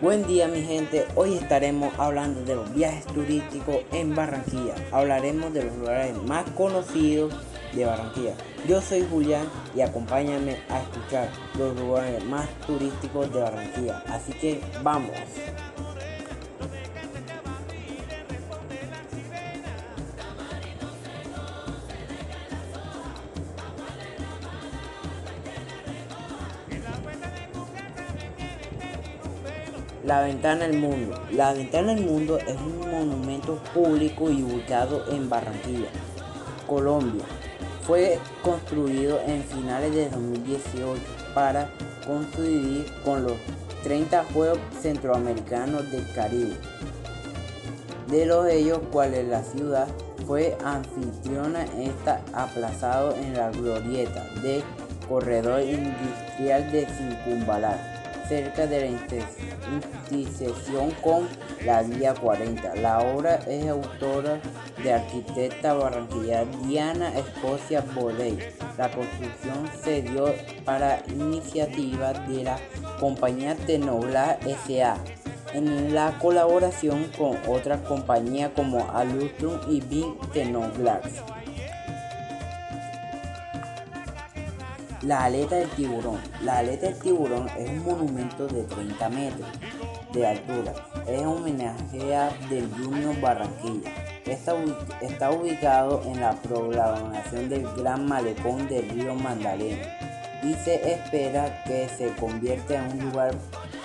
Buen día mi gente, hoy estaremos hablando de los viajes turísticos en Barranquilla. Hablaremos de los lugares más conocidos de Barranquilla. Yo soy Julián y acompáñame a escuchar los lugares más turísticos de Barranquilla. Así que vamos. La Ventana del Mundo. La Ventana del Mundo es un monumento público y ubicado en Barranquilla, Colombia. Fue construido en finales de 2018 para coincidir con los 30 Juegos Centroamericanos del Caribe. De los ellos, cuales la ciudad fue anfitriona, está aplazado en la glorieta de Corredor Industrial de Circunvalar cerca de la intersección con la Vía 40. La obra es autora de arquitecta barranquilla Diana Escocia Boley. La construcción se dio para iniciativa de la compañía Tenobla S.A. en la colaboración con otras compañías como Alustrum y Bing Tenoglass. La aleta del tiburón. La aleta del tiburón es un monumento de 30 metros de altura. Es un homenaje del Junior Barranquilla. Está, está ubicado en la programación del Gran Malecón del río Magdalena y se espera que se convierta en un lugar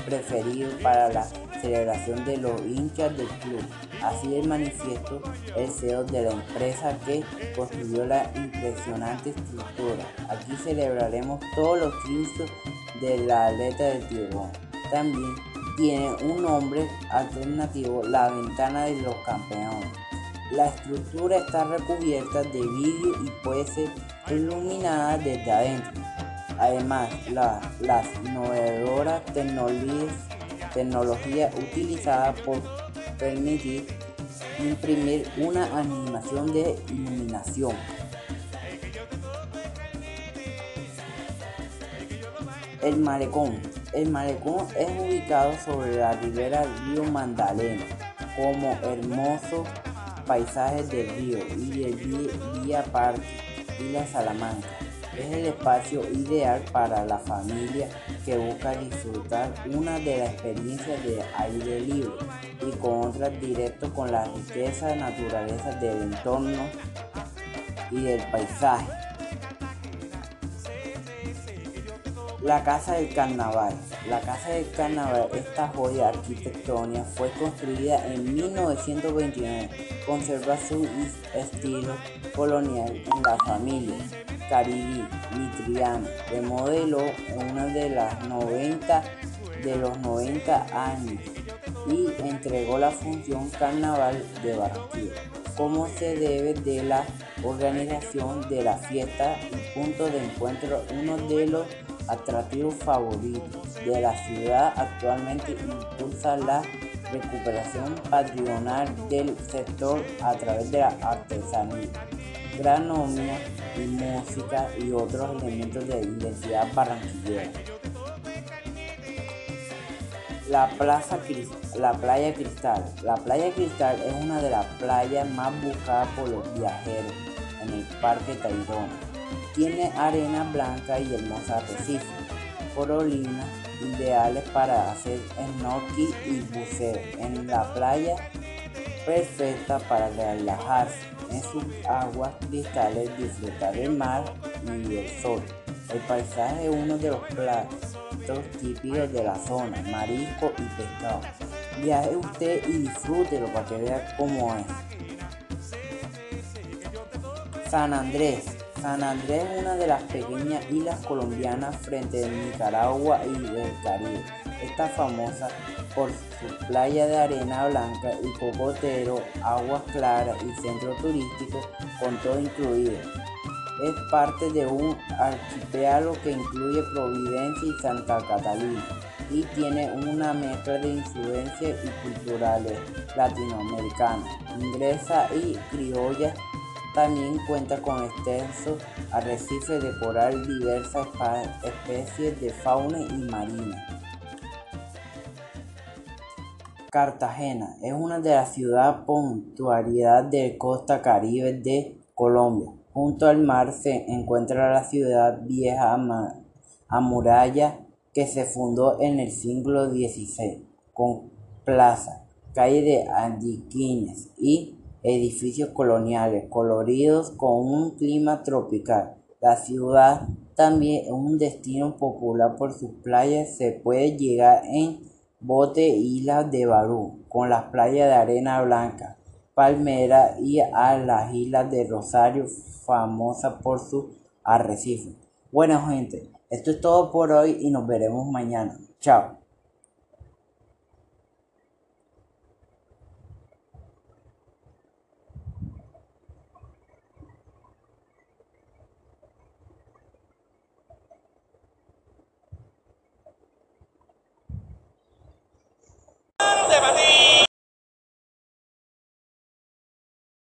preferido para la celebración de los hinchas del club. Así el manifiesto el CEO de la empresa que construyó la impresionante estructura. Aquí celebraremos todos los triunfos de la aleta del tiburón. También tiene un nombre alternativo, la ventana de los campeones. La estructura está recubierta de vidrio y puede ser iluminada desde adentro. Además, las novedoras tecnologías tecnología utilizada por permitir imprimir una animación de iluminación. El malecón. El malecón es ubicado sobre la ribera del río Magdalena, como hermosos paisajes del río y el Vía Parque y la Salamanca. Es el espacio ideal para la familia que busca disfrutar una de las experiencias de aire libre y con otras directo con la riqueza naturaleza del entorno y del paisaje. La Casa del Carnaval. La Casa del Carnaval, esta joya arquitectónica, fue construida en 1929. Conserva su estilo colonial en la familia Caribí Mitriano, de modelo en una de las 90 de los 90 años y entregó la función Carnaval de Barranquilla. Como se debe de la organización de la fiesta y punto de encuentro uno de los atractivos favoritos de la ciudad. Actualmente impulsa la recuperación patrimonial del sector a través de la artesanía. Gastronomía y música y otros elementos de identidad barranquillera. La, plaza, la playa Cristal. La playa Cristal es una de las playas más buscadas por los viajeros en el Parque Tayrona. Tiene arena blanca y hermosa arrecife, corolinas ideales para hacer snorkel y buceo en la playa perfecta para relajarse en sus aguas cristales disfrutar del mar y el sol. El paisaje es uno de los platos típicos de la zona, marisco y pescado. Viaje usted y disfrútelo para que vea cómo es. San Andrés. San Andrés es una de las pequeñas islas colombianas frente a Nicaragua y el Caribe. Está famosa por su playa de arena blanca y cocotero, aguas claras y centro turístico con todo incluido. Es parte de un archipiélago que incluye Providencia y Santa Catalina y tiene una mezcla de influencias y culturales latinoamericanas, inglesa y criolla. También cuenta con extensos arrecifes de coral, diversas especies de fauna y marina. Cartagena es una de las ciudades puntualidad de costa caribe de Colombia. Junto al mar se encuentra la ciudad vieja amuralla que se fundó en el siglo XVI, con plaza, calle de andiquines y edificios coloniales coloridos con un clima tropical. La ciudad también es un destino popular por sus playas. Se puede llegar en bote Islas de Barú, con las playas de arena blanca, palmera y a las islas de Rosario, famosa por su arrecife. Bueno gente, esto es todo por hoy y nos veremos mañana. Chao.